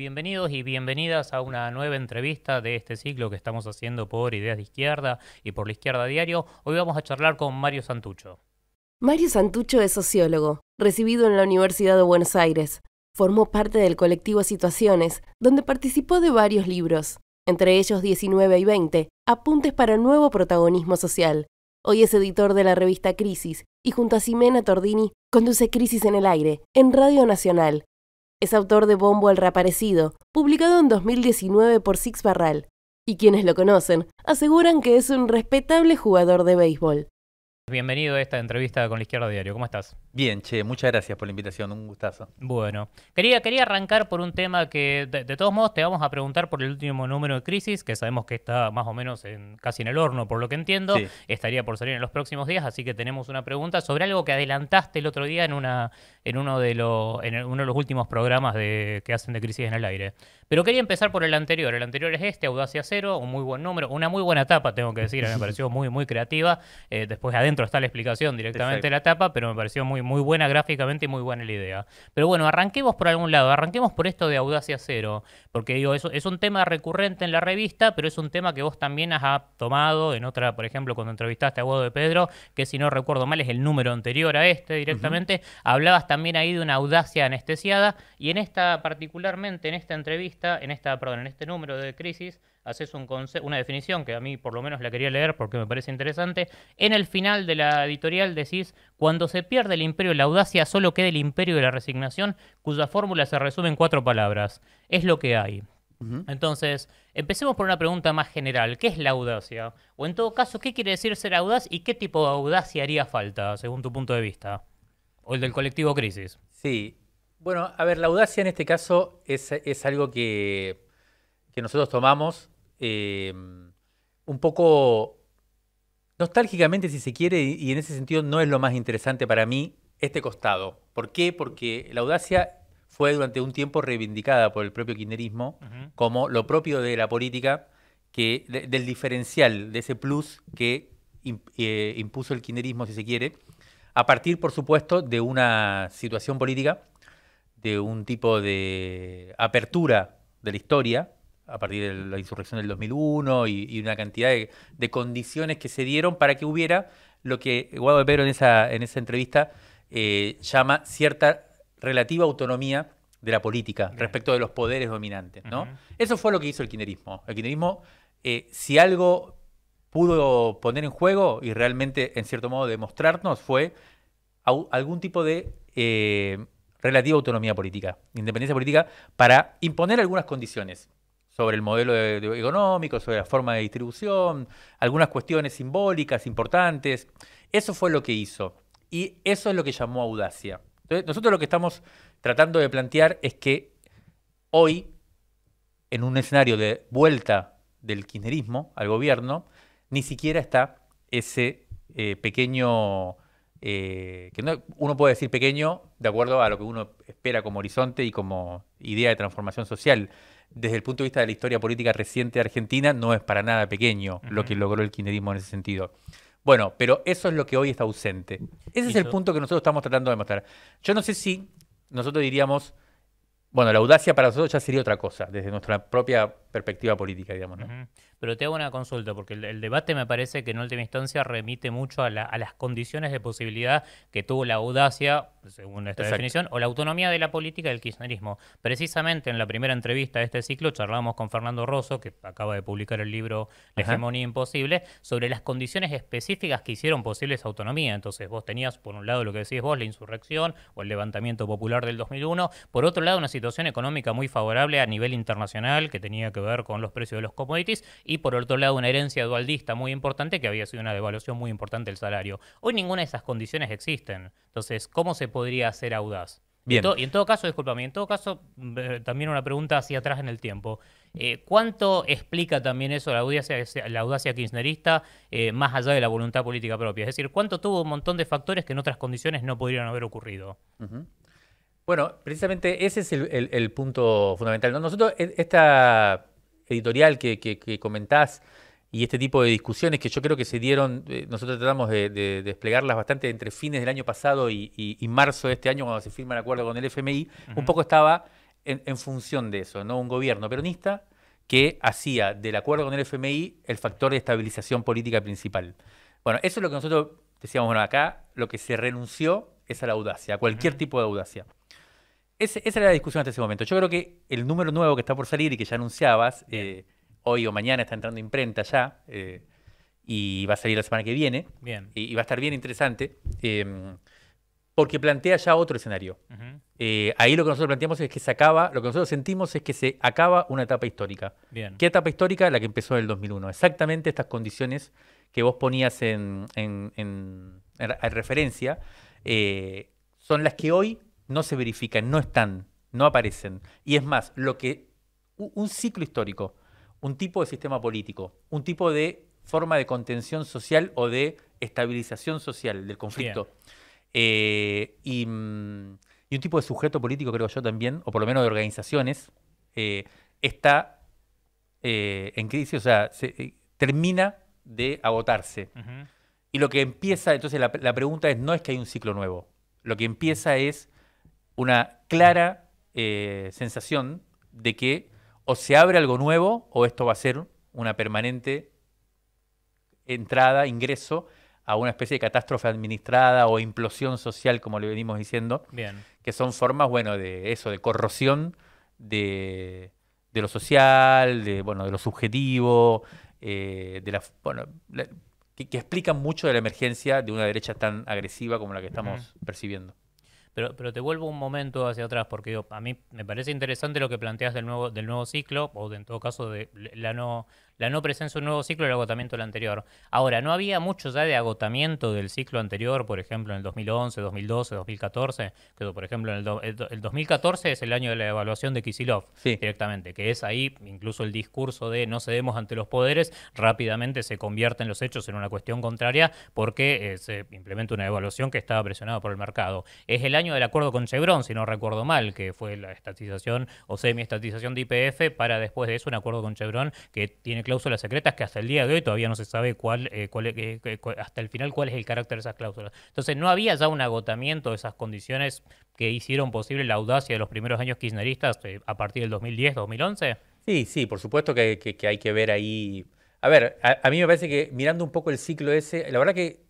Bienvenidos y bienvenidas a una nueva entrevista de este ciclo que estamos haciendo por Ideas de Izquierda y por la Izquierda Diario. Hoy vamos a charlar con Mario Santucho. Mario Santucho es sociólogo, recibido en la Universidad de Buenos Aires. Formó parte del colectivo Situaciones, donde participó de varios libros, entre ellos 19 y 20, Apuntes para Nuevo Protagonismo Social. Hoy es editor de la revista Crisis y junto a Ximena Tordini conduce Crisis en el Aire, en Radio Nacional, es autor de Bombo el Reaparecido, publicado en 2019 por Six Barral, y quienes lo conocen aseguran que es un respetable jugador de béisbol. Bienvenido a esta entrevista con la Izquierda Diario. ¿Cómo estás? Bien, che, muchas gracias por la invitación, un gustazo. Bueno, quería, quería arrancar por un tema que, de, todos modos, te vamos a preguntar por el último número de Crisis, que sabemos que está más o menos en, casi en el horno, por lo que entiendo. Estaría por salir en los próximos días, así que tenemos una pregunta sobre algo que adelantaste el otro día en, una, en, uno, de los, en uno de los últimos programas de, que hacen de Crisis en el Aire. Pero quería empezar por el anterior. El anterior es este, Audacia Cero, un muy buen número, una muy buena etapa, tengo que decir, me pareció muy, muy creativa. Eh, después adentro está la explicación directamente de la etapa, pero me pareció muy, muy buena gráficamente y muy buena la idea. Pero bueno, arranquemos por algún lado, arranquemos por esto de Audacia Cero, porque digo, eso es un tema recurrente en la revista, pero es un tema que vos también has tomado en otra, por ejemplo, cuando entrevistaste a Guado de Pedro, que si no recuerdo mal es el número anterior a este directamente, hablabas también ahí de una audacia anestesiada, y en esta particularmente, en esta entrevista, en esta, perdón, en este número de crisis, haces un una definición que a mí por lo menos la quería leer porque me parece interesante. En el final de la editorial decís, cuando se pierde el imperio de la audacia, solo queda el imperio de la resignación, cuya fórmula se resume en cuatro palabras. Es lo que hay. Entonces, empecemos por una pregunta más general. ¿Qué es la audacia? O en todo caso, ¿qué quiere decir ser audaz y qué tipo de audacia haría falta, según tu punto de vista? O el del colectivo Crisis. Sí. Bueno, a ver, la audacia en este caso es, es algo que, que nosotros tomamos eh, un poco nostálgicamente, si se quiere, y en ese sentido no es lo más interesante para mí este costado. ¿Por qué? Porque la audacia fue durante un tiempo reivindicada por el propio kirchnerismo como lo propio de la política, que, del diferencial, de ese plus que eh, impuso el kirchnerismo, si se quiere, a partir, por supuesto, de una situación política, de un tipo de apertura de la historia, a partir de la insurrección del 2001 y, una cantidad de, condiciones que se dieron para que hubiera lo que Guado de Pedro en esa, en esa entrevista eh, llama cierta relativa autonomía de la política respecto de los poderes dominantes. ¿no? Eso fue lo que hizo el kirchnerismo. El kirchnerismo, eh, si algo pudo poner en juego y realmente, en cierto modo, demostrarnos, fue algún tipo de eh, relativa autonomía política, independencia política, para imponer algunas condiciones sobre el modelo económico, sobre la forma de distribución, algunas cuestiones simbólicas importantes. Eso fue lo que hizo. Y eso es lo que llamó audacia. Entonces, nosotros lo que estamos tratando de plantear es que hoy, en un escenario de vuelta del kirchnerismo al gobierno, ni siquiera está ese eh, pequeño, eh, que no, uno puede decir pequeño de acuerdo a lo que uno espera como horizonte y como idea de transformación social desde el punto de vista de la historia política reciente de Argentina, no es para nada pequeño lo que logró el kirchnerismo en ese sentido. Bueno, pero eso es lo que hoy está ausente. Ese es el punto que nosotros estamos tratando de mostrar. Yo no sé si nosotros diríamos, bueno, la audacia para nosotros ya sería otra cosa, desde nuestra propia perspectiva política, digamos. ¿no? Pero te hago una consulta, porque el, debate me parece que en última instancia remite mucho a, las condiciones de posibilidad que tuvo la audacia, según esta definición, o la autonomía de la política del kirchnerismo. Precisamente en la primera entrevista de este ciclo charlamos con Fernando Rosso, que acaba de publicar el libro La hegemonía imposible, sobre las condiciones específicas que hicieron posible esa autonomía. Entonces vos tenías, por un lado, lo que decís vos, la insurrección o el levantamiento popular del 2001, por otro lado, una situación económica muy favorable a nivel internacional que tenía que ver con los precios de los commodities y por otro lado una herencia dualdista muy importante que había sido una devaluación muy importante del salario. Hoy ninguna de esas condiciones existen. Entonces, ¿cómo se podría hacer audaz? Bien. Y, en todo caso, discúlpame, en todo caso, eh, también una pregunta hacia atrás en el tiempo. Eh, ¿Cuánto explica también eso la audacia, la audacia kirchnerista eh, más allá de la voluntad política propia? Es decir, ¿cuánto tuvo un montón de factores que en otras condiciones no podrían haber ocurrido? Bueno, precisamente ese es el, punto fundamental. Nosotros, e, esta editorial que, comentás y este tipo de discusiones que yo creo que se dieron, eh, nosotros tratamos de, desplegarlas bastante entre fines del año pasado y, marzo de este año cuando se firma el acuerdo con el FMI, un poco estaba en, función de eso, ¿no? Un gobierno peronista que hacía del acuerdo con el FMI el factor de estabilización política principal. Bueno, eso es lo que nosotros decíamos, bueno, acá lo que se renunció es a la audacia, a cualquier tipo de audacia. Esa era la discusión hasta ese momento. Yo creo que el número nuevo que está por salir y que ya anunciabas, eh, hoy o mañana está entrando imprenta ya, eh, y va a salir la semana que viene, bien. Y, va a estar bien interesante, em, porque plantea ya otro escenario. Eh, ahí lo que nosotros planteamos es que se acaba, lo que nosotros sentimos es que se acaba una etapa histórica. Bien. ¿Qué etapa histórica? La que empezó en el 2001. Exactamente estas condiciones que vos ponías en, en, referencia eh, son las que hoy no se verifican, no están, no aparecen. Y es más, lo que un ciclo histórico, un tipo de sistema político, un tipo de forma de contención social o de estabilización social del conflicto. Eh, mm, y, un tipo de sujeto político, creo yo también, o por lo menos de organizaciones, eh, está eh, en crisis, o sea, se, termina de agotarse. Y lo que empieza, entonces la, pregunta es, no es que hay un ciclo nuevo, lo que empieza es una clara sensación de que o se abre algo nuevo o esto va a ser una permanente entrada, ingreso a una especie de catástrofe administrada o implosión social, como le venimos diciendo, Bien. que son formas, bueno, de eso, de corrosión de, lo social, de, bueno, de lo subjetivo, eh, de la, bueno, que, explican mucho de la emergencia de una derecha tan agresiva como la que estamos percibiendo. Pero, pero te vuelvo un momento hacia atrás, porque a mí me parece interesante lo que planteas del nuevo, del nuevo ciclo, o en todo caso de la no, la no presencia de un nuevo ciclo y el agotamiento del anterior. Ahora, ¿no había mucho ya de agotamiento del ciclo anterior, por ejemplo, en el 2011, 2012, 2014? Que, por ejemplo, en el, 2014 es el año de la evaluación de Kisilov directamente, que es ahí incluso el discurso de no cedemos ante los poderes, rápidamente se convierte en los hechos en una cuestión contraria porque eh, se implementa una evaluación que estaba presionada por el mercado. Es el año del acuerdo con Chevron, si no recuerdo mal, que fue la estatización o semi-estatización de IPF para después de eso un acuerdo con Chevron que tiene cláusulas secretas que hasta el día de hoy todavía no se sabe cuál, eh, cuál eh, hasta el final cuál es el carácter de esas cláusulas. Entonces, ¿no había ya un agotamiento de esas condiciones que hicieron posible la audacia de los primeros años kirchneristas eh, a partir del 2010, 2011? Sí, sí, por supuesto que, hay que ver ahí. A ver, a, mí me parece que mirando un poco el ciclo ese, la verdad que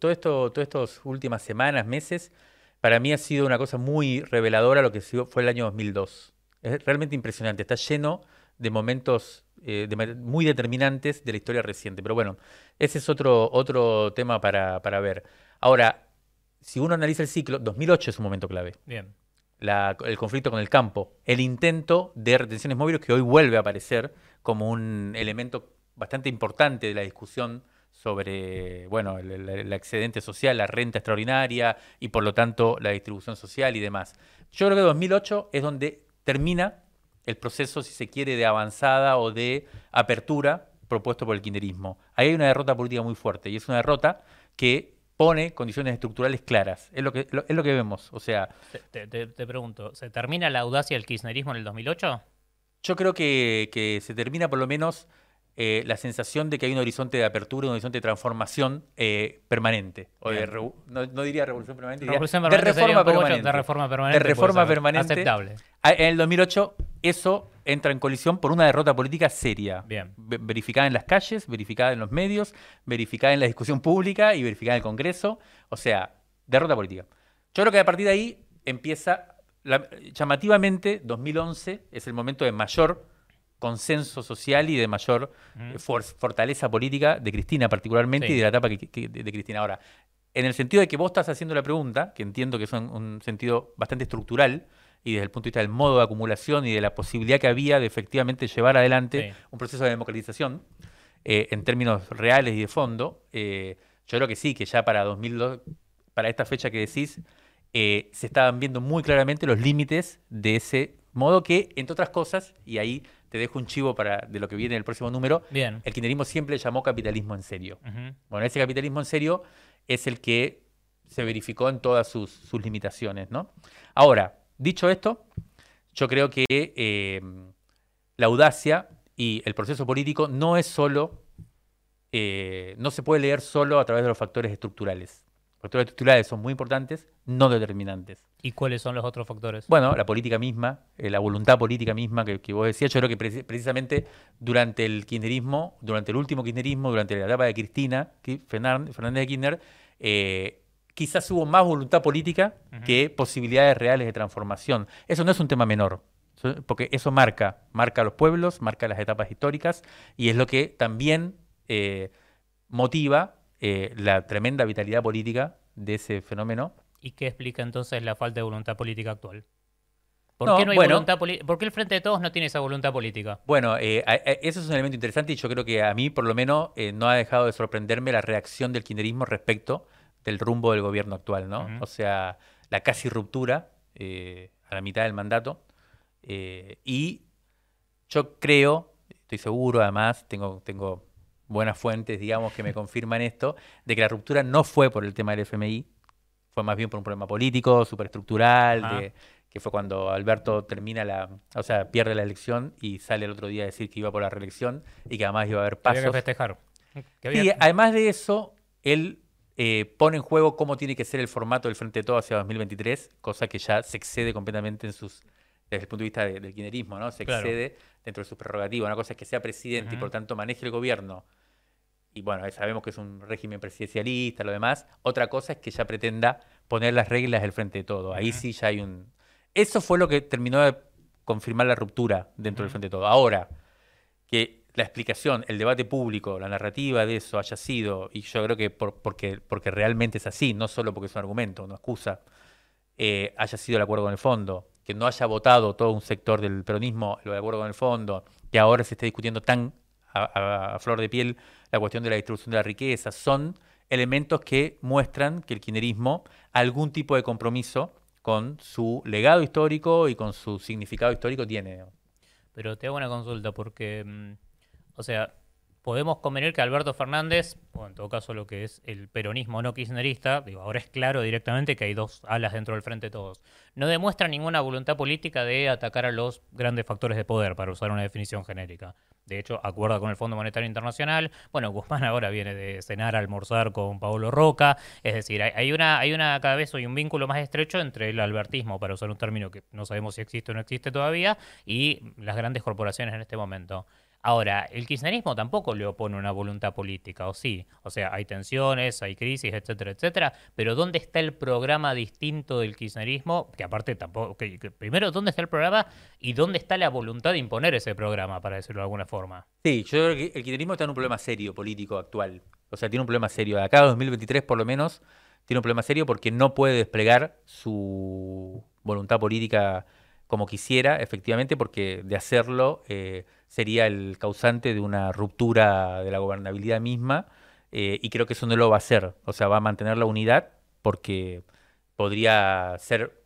todo esto, todas estas últimas semanas, meses, para mí ha sido una cosa muy reveladora lo que fue el año 2002. Es realmente impresionante, está lleno de momentos eh, muy determinantes de la historia reciente. Pero bueno, ese es otro, otro tema para, ver. Ahora, si uno analiza el ciclo, 2008 es un momento clave. Bien. el conflicto con el campo, el intento de retenciones móviles que hoy vuelve a aparecer como un elemento bastante importante de la discusión sobre bueno, el, excedente social, la renta extraordinaria y por lo tanto la distribución social y demás. Yo creo que 2008 es donde termina el proceso, si se quiere, de avanzada o de apertura propuesto por el kirchnerismo. Ahí hay una derrota política muy fuerte y es una derrota que pone condiciones estructurales claras. Es lo que, es lo que vemos. O sea. Te, pregunto, ¿se termina la audacia del kirchnerismo en el 2008? Yo creo que, que se termina por lo menos eh, la sensación de que hay un horizonte de apertura, un horizonte de transformación eh, permanente. O de no, diría revolución permanente, diría de, reforma permanente, de reforma permanente. De reforma permanente. Aceptable. Ah, en el 2008 eso entra en colisión por una derrota política seria. Bien. Verificada en las calles, verificada en los medios, verificada en la discusión pública y verificada en el Congreso. O sea, derrota política. Yo creo que a partir de ahí empieza, llamativamente, 2011 es el momento de mayor consenso social y de mayor eh, fortaleza política de Cristina particularmente y de la etapa de, Cristina. Ahora, en el sentido de que vos estás haciendo la pregunta, que entiendo que es un, sentido bastante estructural, y desde el punto de vista del modo de acumulación y de la posibilidad que había de efectivamente llevar adelante un proceso de democratización eh, en términos reales y de fondo, eh, yo creo que sí, que ya para 2002, para esta fecha que decís, se estaban viendo muy claramente los límites de ese modo que, entre otras cosas, y ahí te dejo un chivo para de lo que viene en el próximo número. Bien. El kirchnerismo siempre llamó capitalismo en serio. Bueno, ese capitalismo en serio es el que se verificó en todas sus, limitaciones, ¿no? Ahora, dicho esto, yo creo que eh, la audacia y el proceso político no es solo, eh, no se puede leer solo a través de los factores estructurales. factores estructurales son muy importantes, no determinantes. ¿Y cuáles son los otros factores? Bueno, la política misma, eh, la voluntad política misma que, que, vos decías, yo creo que precisamente durante el kirchnerismo, durante el último kirchnerismo, durante la etapa de Cristina, Fernández de Kirchner, eh, quizás hubo más voluntad política que posibilidades reales de transformación. Eso no es un tema menor, porque eso marca, marca a los pueblos, marca las etapas históricas y es lo que también eh, motiva eh, la tremenda vitalidad política de ese fenómeno. ¿Y qué explica entonces la falta de voluntad política actual? ¿Por qué no hay voluntad ¿Por qué el Frente de Todos no tiene esa voluntad política? Bueno, eh, eso es un elemento interesante y yo creo que a mí, por lo menos, no ha dejado de sorprenderme la reacción del kirchnerismo respecto del rumbo del gobierno actual, ¿no? O sea, la casi ruptura a la mitad del mandato. y yo creo, estoy seguro, además, tengo, tengo buenas fuentes, digamos, que me confirman esto, de que la ruptura no fue por el tema del FMI, fue más bien por un problema político, superestructural, que fue cuando Alberto termina la, o sea, pierde la elección y sale el otro día a decir que iba por la reelección y que además iba a haber pasos. Había que festejar. Y además de eso, él eh, pone en juego cómo tiene que ser el formato del Frente de Todo hacia 2023, cosa que ya se excede completamente en sus desde el punto de vista del kirchnerismo, ¿no? Se excede dentro de sus prerrogativas. Una cosa es que sea presidente y por tanto maneje el gobierno. Y bueno, sabemos que es un régimen presidencialista, lo demás. Otra cosa es que ya pretenda poner las reglas del frente de todo. Ahí sí ya hay un. Eso fue lo que terminó de confirmar la ruptura dentro del frente de todo. Ahora, que la explicación, el debate público, la narrativa de eso haya sido, y yo creo que porque, porque realmente es así, no solo porque es un argumento, una excusa, eh, haya sido el acuerdo con el fondo, que no haya votado todo un sector del peronismo lo de acuerdo con el fondo, que ahora se esté discutiendo tan a, flor de piel la cuestión de la distribución de la riqueza, son elementos que muestran que el kirchnerismo algún tipo de compromiso con su legado histórico y con su significado histórico tiene. Pero te hago una consulta porque, mm, o sea, podemos convenir que Alberto Fernández, o en todo caso lo que es el peronismo no kirchnerista, digo, ahora es claro directamente que hay dos alas dentro del frente todos, no demuestra ninguna voluntad política de atacar a los grandes factores de poder, para usar una definición genérica. De hecho, acuerda con el Fondo Monetario Internacional. Bueno, Guzmán ahora viene de cenar, almorzar con Paulo Roca. Es decir, hay una, hay una cada vez hoy un vínculo más estrecho entre el albertismo, para usar un término que no sabemos si existe o no existe todavía, y las grandes corporaciones en este momento. Ahora, el kirchnerismo tampoco le opone una voluntad política, ¿o sí? O sea, hay tensiones, hay crisis, etcétera, etcétera, pero ¿dónde está el programa distinto del kirchnerismo? Que aparte tampoco, primero, ¿dónde está el programa y dónde está la voluntad de imponer ese programa, para decirlo de alguna forma? Sí, yo creo que el kirchnerismo está en un problema serio político actual. O sea, tiene un problema serio. Acá a 2023, por lo menos, tiene un problema serio porque no puede desplegar su voluntad política como quisiera, efectivamente, porque de hacerlo eh, sería el causante de una ruptura de la gobernabilidad misma, eh, y creo que eso no lo va a hacer. O sea, va a mantener la unidad porque podría ser,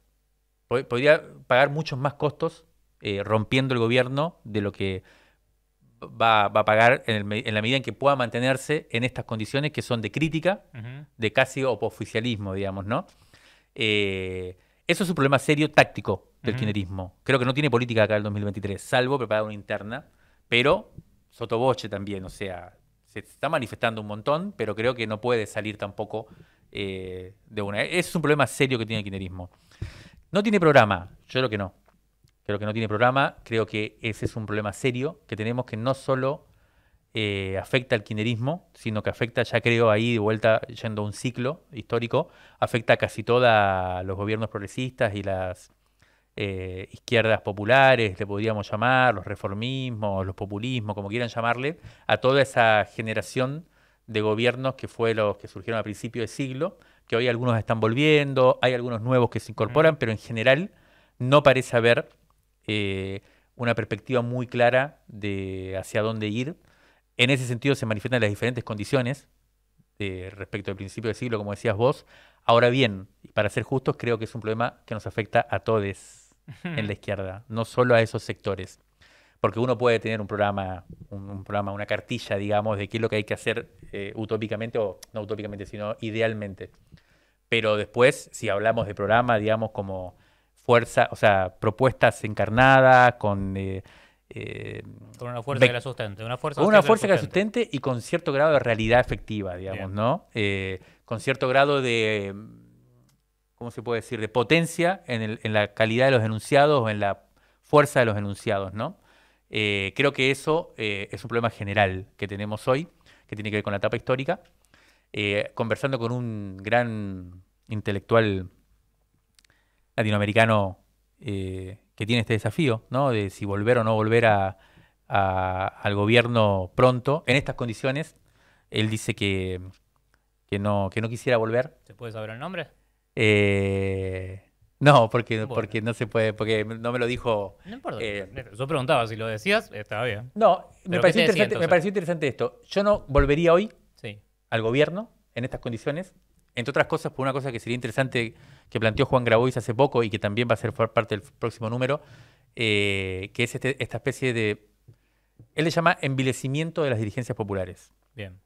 podría pagar muchos más costos eh, rompiendo el gobierno de lo que va, a pagar en, la medida en que pueda mantenerse en estas condiciones que son de crítica, de casi opoficialismo, digamos, ¿no? Eso es un problema serio táctico del kirchnerismo. Creo que no tiene política acá el 2023, salvo preparar una interna, pero sotoboche también, o sea, se está manifestando un montón, pero creo que no puede salir tampoco eh, de una. Ese es un problema serio que tiene el kirchnerismo. No tiene programa, yo creo que no. Creo que no tiene programa, creo que ese es un problema serio que tenemos que no solo eh, afecta al kirchnerismo, sino que afecta, ya creo ahí de vuelta, yendo a un ciclo histórico, afecta a casi todos los gobiernos progresistas y las eh, izquierdas populares, le podríamos llamar, los reformismos, los populismos, como quieran llamarle, a toda esa generación de gobiernos que fue los que surgieron a principios de siglo, que hoy algunos están volviendo, hay algunos nuevos que se incorporan, pero en general no parece haber eh, una perspectiva muy clara de hacia dónde ir. En ese sentido se manifiestan las diferentes condiciones eh, respecto al principio del siglo, como decías vos. Ahora bien, para ser justos, creo que es un problema que nos afecta a todos en la izquierda, no solo a esos sectores. Porque uno puede tener un programa, un, programa, una cartilla, digamos, de qué es lo que hay que hacer eh, utópicamente, o no utópicamente, sino idealmente. Pero después, si hablamos de programa, digamos, como fuerza, o sea, propuestas encarnadas, con... Eh, eh, con una fuerza que la sustente. Una fuerza, con una fuerza que la sustente y con cierto grado de realidad efectiva, digamos, ¿no? con cierto grado de, ¿cómo se puede decir?, de potencia en, la calidad de los enunciados o en la fuerza de los enunciados, ¿no? Eh, creo que eso eh, es un problema general que tenemos hoy, que tiene que ver con la etapa histórica. Eh, conversando con un gran intelectual latinoamericano que tiene este desafío, ¿no? De si volver o no volver al gobierno pronto, en estas condiciones, él dice que, que, no, que no quisiera volver. ¿Se puede saber el nombre? Eh, no, porque, porque no se puede, porque no me lo dijo. No importa. Eh, yo preguntaba si lo decías, estaba bien. No, me pareció, interesante, me pareció, interesante, esto. Yo no volvería hoy al gobierno en estas condiciones, entre otras cosas, por una cosa que sería interesante que planteó Juan Grabois hace poco y que también va a ser parte del próximo número, eh, que es este, esta especie de. Él le llama envilecimiento de las dirigencias populares. Bien.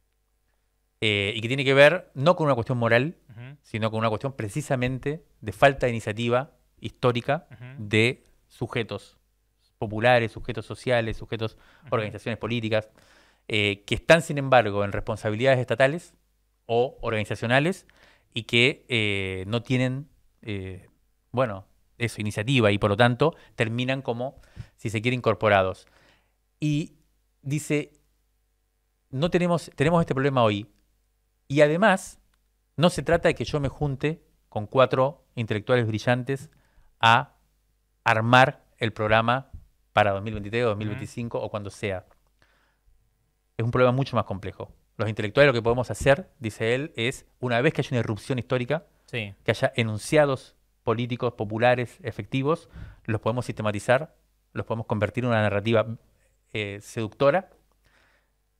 Eh, y que tiene que ver no con una cuestión moral, sino con una cuestión precisamente de falta de iniciativa histórica de sujetos populares, sujetos sociales, sujetos, organizaciones políticas, eh, que están, sin embargo, en responsabilidades estatales o organizacionales y que eh, no tienen, bueno, eso, iniciativa y por lo tanto terminan como, si se quiere, incorporados. Y dice, no tenemos, tenemos este problema hoy, y además, no se trata de que yo me junte con cuatro intelectuales brillantes a armar el programa para 2023 o 2025 o cuando sea. Es un problema mucho más complejo. Los intelectuales lo que podemos hacer, dice él, es, una vez que haya una irrupción histórica, que haya enunciados políticos populares efectivos, los podemos sistematizar, los podemos convertir en una narrativa eh, seductora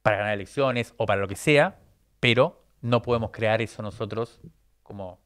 para ganar elecciones o para lo que sea, pero no podemos crear eso nosotros como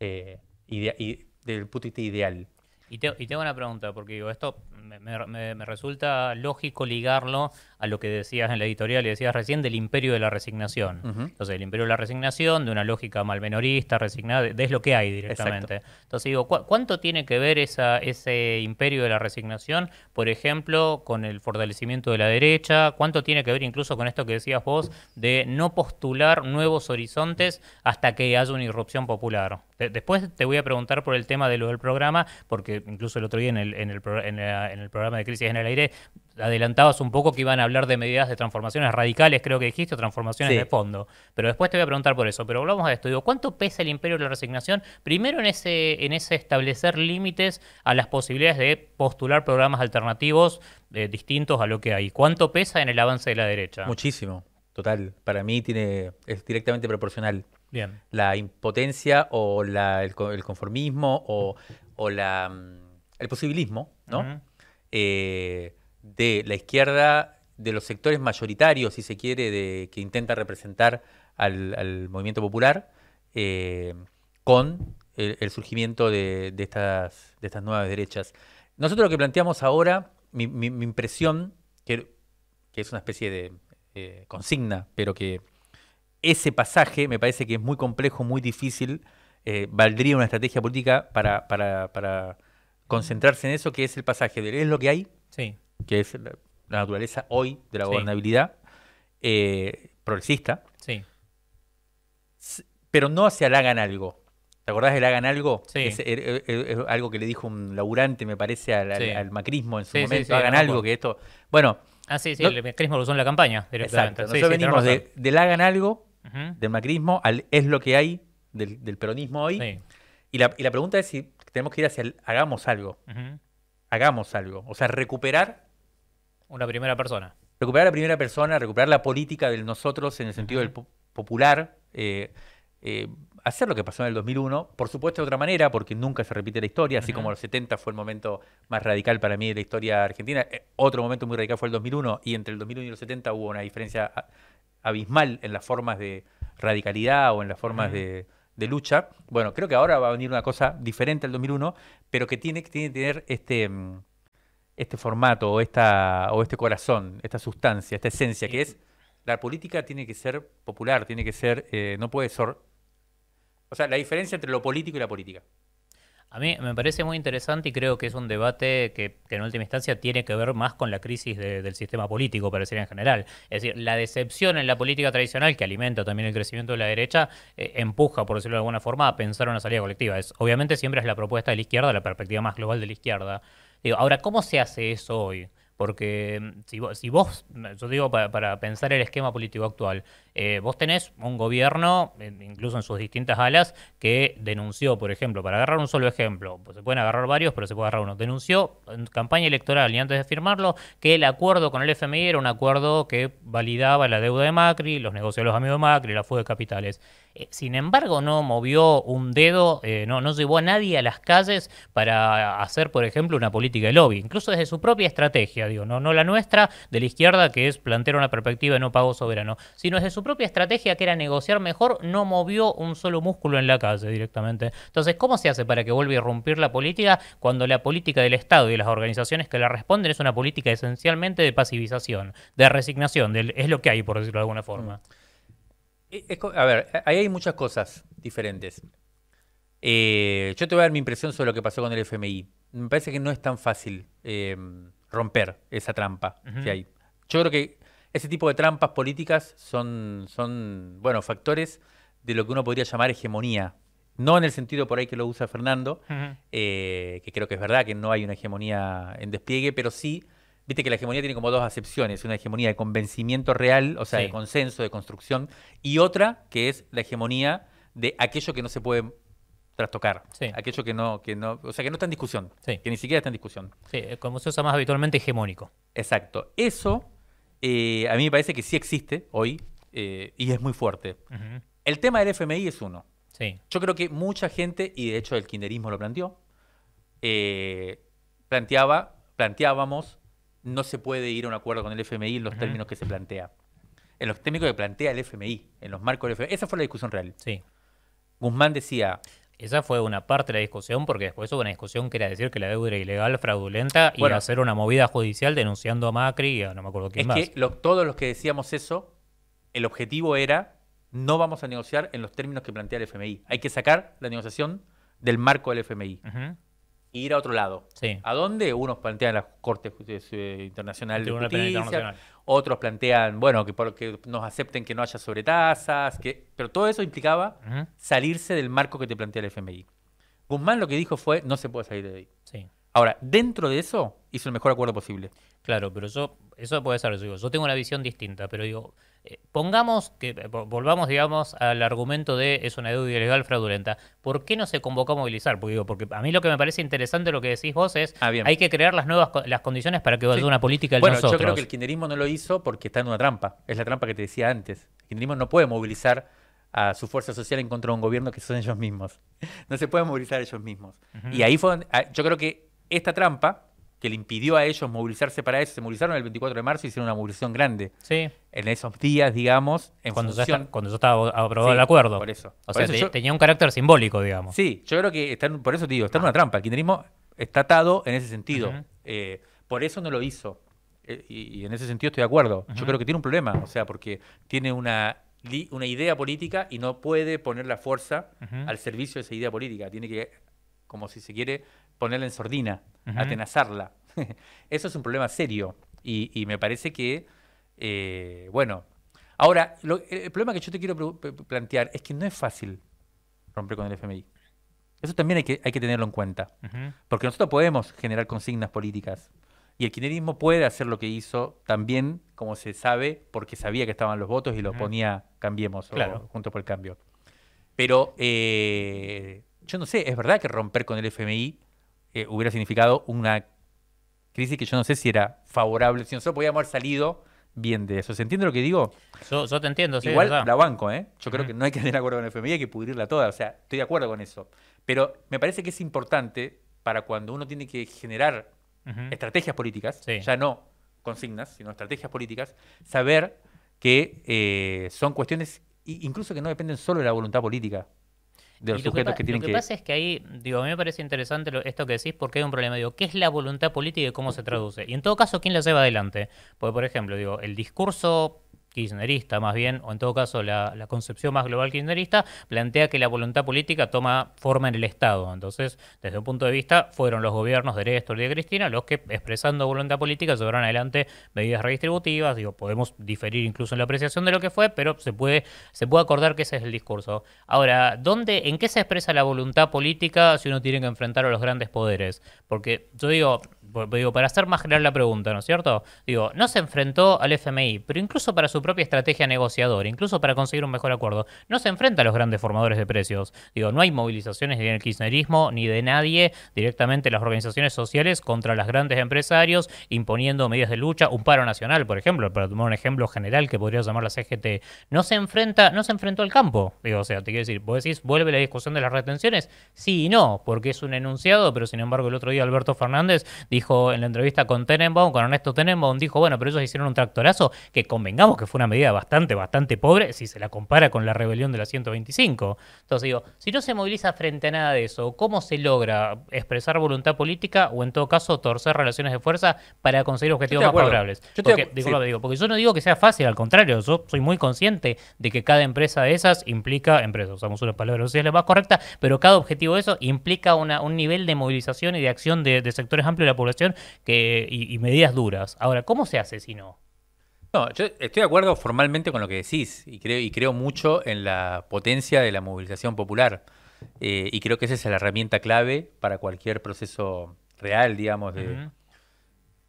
eh, y desde el punto de vista ideal. Y, tengo una pregunta, porque digo, esto me, resulta lógico ligarlo a lo que decías en la editorial y decías recién del imperio de la resignación. Entonces, el imperio de la resignación, de una lógica malmenorista, resignada, es lo que hay directamente. Entonces, digo, ¿cuánto tiene que ver esa, ese imperio de la resignación, por ejemplo, con el fortalecimiento de la derecha? ¿Cuánto tiene que ver incluso con esto que decías vos de no postular nuevos horizontes hasta que haya una irrupción popular? Después te voy a preguntar por el tema de lo del programa, porque incluso el otro día en el, en el, en el programa de Crisis en el Aire adelantabas un poco que iban a hablar de medidas de transformaciones radicales, creo que dijiste, o transformaciones de fondo. Pero después te voy a preguntar por eso. Pero volvamos a esto. Digo, ¿cuánto pesa el imperio de la resignación? Primero en ese, en ese establecer límites a las posibilidades de postular programas alternativos eh, distintos a lo que hay. ¿Cuánto pesa en el avance de la derecha? Muchísimo, total. Para mí tiene, es directamente proporcional. Bien. La impotencia o la, el, conformismo o, o la, mm, el posibilismo, ¿no? Eh, de la izquierda, de los sectores mayoritarios, si se quiere, de, que intenta representar al, movimiento popular, eh, con el, surgimiento de, estas, de estas nuevas derechas. Nosotros lo que planteamos ahora, mi, impresión, que, es una especie de eh, consigna, pero que ese pasaje me parece que es muy complejo, muy difícil. Eh, valdría una estrategia política para, para, concentrarse en eso, que es el pasaje de es lo que hay, sí. que es la, naturaleza hoy de la gobernabilidad eh, progresista, sí. pero no hacia el hagan algo. ¿Te acordás del hagan algo? Sí. Es, algo que le dijo un laburante, me parece, al, macrismo en su momento. hagan algo, que esto. Bueno. Ah, sí, sí, el macrismo lo usó en la campaña directamente. Exacto. Nosotros venimos de, del hagan algo del macrismo al es lo que hay del, peronismo hoy. Y, la, y, la, pregunta es si tenemos que ir hacia el hagamos algo. Hagamos algo. O sea, recuperar. Una primera persona. Recuperar la primera persona, recuperar la política del nosotros en el sentido del popular. Eh, eh, hacer lo que pasó en el 2001, por supuesto de otra manera, porque nunca se repite la historia, así como los 70 fue el momento más radical para mí de la historia argentina, eh, otro momento muy radical fue el 2001, y entre el 2001 y los 70 hubo una diferencia abismal en las formas de radicalidad o en las formas de, lucha. Bueno, creo que ahora va a venir una cosa diferente al 2001, pero que tiene, tiene que tener este, mm, este formato o, esta, o este corazón, esta sustancia, esta esencia, que es la política tiene que ser popular, tiene que ser, eh, no puede ser... O sea, la diferencia entre lo político y la política. A mí me parece muy interesante y creo que es un debate que, en última instancia tiene que ver más con la crisis del sistema político, parecería en general. Es decir, la decepción en la política tradicional, que alimenta también el crecimiento de la derecha, eh, empuja, por decirlo de alguna forma, a pensar una salida colectiva. Obviamente siempre es la propuesta de la izquierda, la perspectiva más global de la izquierda. Digo, ahora, ¿cómo se hace eso hoy? Porque mm, si vos, si vos yo digo para, pensar el esquema político actual, eh, vos tenés un gobierno, incluso en sus distintas alas, que denunció, por ejemplo, para agarrar un solo ejemplo, pues se pueden agarrar varios, pero se puede agarrar uno, denunció en campaña electoral y antes de firmarlo que el acuerdo con el FMI era un acuerdo que validaba la deuda de Macri, los negocios de los amigos de Macri, la fuga de capitales. Eh, sin embargo, no movió un dedo, eh, no, no llevó a nadie a las calles para hacer, por ejemplo, una política de lobby, incluso desde su propia estrategia, digo, no, no la nuestra, de la izquierda, que es plantear una perspectiva de no pago soberano, sino desde su propia estrategia, que era negociar mejor, no movió un solo músculo en la calle directamente. Entonces, ¿cómo se hace para que vuelva a irrumpir la política cuando la política del Estado y las organizaciones que la responden es una política esencialmente de pasivización, de resignación, es lo que hay, por decirlo de alguna forma? Mm. Eh, a ver, ahí hay muchas cosas diferentes. Eh, yo te voy a dar mi impresión sobre lo que pasó con el FMI. Me parece que no es tan fácil eh, romper esa trampa que hay. Yo creo que ese tipo de trampas políticas son, son, bueno, factores de lo que uno podría llamar hegemonía. No en el sentido por ahí que lo usa Fernando, que creo que es verdad que no hay una hegemonía en despliegue, pero sí Viste que la hegemonía tiene como dos acepciones, una hegemonía de convencimiento real, o sea, de consenso, de construcción, y otra que es la hegemonía de aquello que no se puede trastocar, aquello que no, que no, o sea, que no está en discusión, que ni siquiera está en discusión. Sí, como se usa más habitualmente hegemónico. Exacto. Eso eh, a mí me parece que sí existe hoy eh, y es muy fuerte. El tema del FMI es uno. Sí. Yo creo que mucha gente, y de hecho el kinderismo lo planteó, eh, planteaba, planteábamos no se puede ir a un acuerdo con el FMI en los términos que se plantea. En los términos que plantea el FMI, en los marcos del FMI. Esa fue la discusión real. Sí. Guzmán decía... Esa fue una parte de la discusión, porque después hubo una discusión que era decir que la deuda era ilegal, fraudulenta, y hacer una movida judicial denunciando a Macri y a no me acuerdo quién más. Que todos los que decíamos eso, el objetivo era no vamos a negociar en los términos que plantea el FMI. Hay que sacar la negociación del marco del FMI ir a otro lado. ¿A dónde? Unos plantean la Corte Internacional de Justicia, otros plantean, bueno, que, porque nos acepten que no haya sobretasas, que, pero todo eso implicaba salirse del marco que te plantea el FMI. Guzmán lo que dijo fue, no se puede salir de ahí. Sí. Ahora, dentro de eso, hizo el mejor acuerdo posible. Claro, pero eso, eso puede ser, digo, yo tengo una visión distinta, pero digo, eh, pongamos que eh, volvamos, digamos, al argumento de es una deuda ilegal fraudulenta. ¿Por qué no se convocó a movilizar? Porque, digo, porque a mí lo que me parece interesante lo que decís vos es ah, hay que crear las nuevas las condiciones para que vaya una política del bueno, yo creo que el kirchnerismo no lo hizo porque está en una trampa. Es la trampa que te decía antes. El kirchnerismo no puede movilizar a su fuerza social en contra de un gobierno que son ellos mismos. No se puede movilizar ellos mismos. Y ahí fue, ah, yo creo que esta trampa que le impidió a ellos movilizarse para eso. Se movilizaron el 24 de marzo y hicieron una movilización grande. Sí. En esos días, digamos, en cuando, ya cuando ya estaba aprobado el acuerdo. Por eso. O sea, tenía un carácter simbólico, digamos. Sí, yo creo que está, por eso te digo, está en una trampa. El kirchnerismo está atado en ese sentido. Eh, por eso no lo hizo. Eh, y, en ese sentido estoy de acuerdo. Yo creo que tiene un problema, o sea, porque tiene una, una idea política y no puede poner la fuerza al servicio de esa idea política. Tiene que, como si se quiere, ponerla en sordina, atenazarla. Eso es un problema serio y, me parece que, eh, bueno, ahora, el problema que yo te quiero plantear es que no es fácil romper con el FMI. Eso también hay que, hay que tenerlo en cuenta, porque nosotros podemos generar consignas políticas y el kirchnerismo puede hacer lo que hizo también, como se sabe, porque sabía que estaban los votos y lo ponía Cambiemos claro. Juntos por el Cambio. Pero eh, yo no sé, es verdad que romper con el FMI eh, hubiera significado una crisis que yo no sé si era favorable, si nosotros podíamos haber salido bien de eso. ¿Se entiende lo que digo? Yo, te entiendo, sí. Igual la banco, ¿eh? Yo creo que no hay que tener acuerdo con el FMI, hay que pudrirla toda. O sea, estoy de acuerdo con eso. Pero me parece que es importante para cuando uno tiene que generar estrategias políticas, ya no consignas, sino estrategias políticas, saber que eh, son cuestiones incluso que no dependen solo de la voluntad política de los sujetos que, tienen que... Lo que pasa es que ahí, digo, a mí me parece interesante esto que decís porque hay un problema. Digo, ¿qué es la voluntad política y cómo se traduce? Y en todo caso, ¿quién la lleva adelante? Porque, por ejemplo, digo, el discurso kirchnerista más bien, o en todo caso la, concepción más global kirchnerista, plantea que la voluntad política toma forma en el Estado. Entonces, desde un punto de vista, fueron los gobiernos de Néstor y de Cristina los que, expresando voluntad política, llevaron adelante medidas redistributivas. Digo, podemos diferir incluso en la apreciación de lo que fue, pero se puede, se puede acordar que ese es el discurso. Ahora, ¿dónde, ¿en qué se expresa la voluntad política si uno tiene que enfrentar a los grandes poderes? Porque yo digo, digo, para hacer más general la pregunta, ¿no es cierto? Digo, no se enfrentó al FMI, pero incluso para su propia estrategia negociadora, incluso para conseguir un mejor acuerdo, no se enfrenta a los grandes formadores de precios. Digo, no hay movilizaciones ni del kirchnerismo ni de nadie, directamente las organizaciones sociales contra los grandes empresarios, imponiendo medidas de lucha, un paro nacional, por ejemplo, para tomar un ejemplo general que podría llamar la CGT, no se enfrenta, no se enfrentó al campo. Digo, o sea, te quiero decir, vos decís, vuelve la discusión de las retenciones, sí y no, porque es un enunciado, pero sin embargo el otro día Alberto Fernández dijo en la entrevista con Tenenbaum, con Ernesto Tenenbaum, dijo, bueno, pero ellos hicieron un tractorazo que convengamos que fue una medida bastante, bastante pobre si se la compara con la rebelión de la 125. Entonces digo, si no se moviliza frente a nada de eso, ¿cómo se logra expresar voluntad política o en todo caso torcer relaciones de fuerza para conseguir objetivos más favorables? Yo porque, digo, porque yo no digo que sea fácil, al contrario, yo soy muy consciente de que cada empresa de esas implica, empresa, usamos una palabra sociales más correcta, pero cada objetivo de eso implica una, un nivel de movilización y de acción de, de sectores amplios de la población que, y, medidas duras. Ahora, ¿cómo se hace si no? No, yo estoy de acuerdo formalmente con lo que decís y creo, y creo mucho en la potencia de la movilización popular. Eh, y creo que esa es la herramienta clave para cualquier proceso real, digamos. De...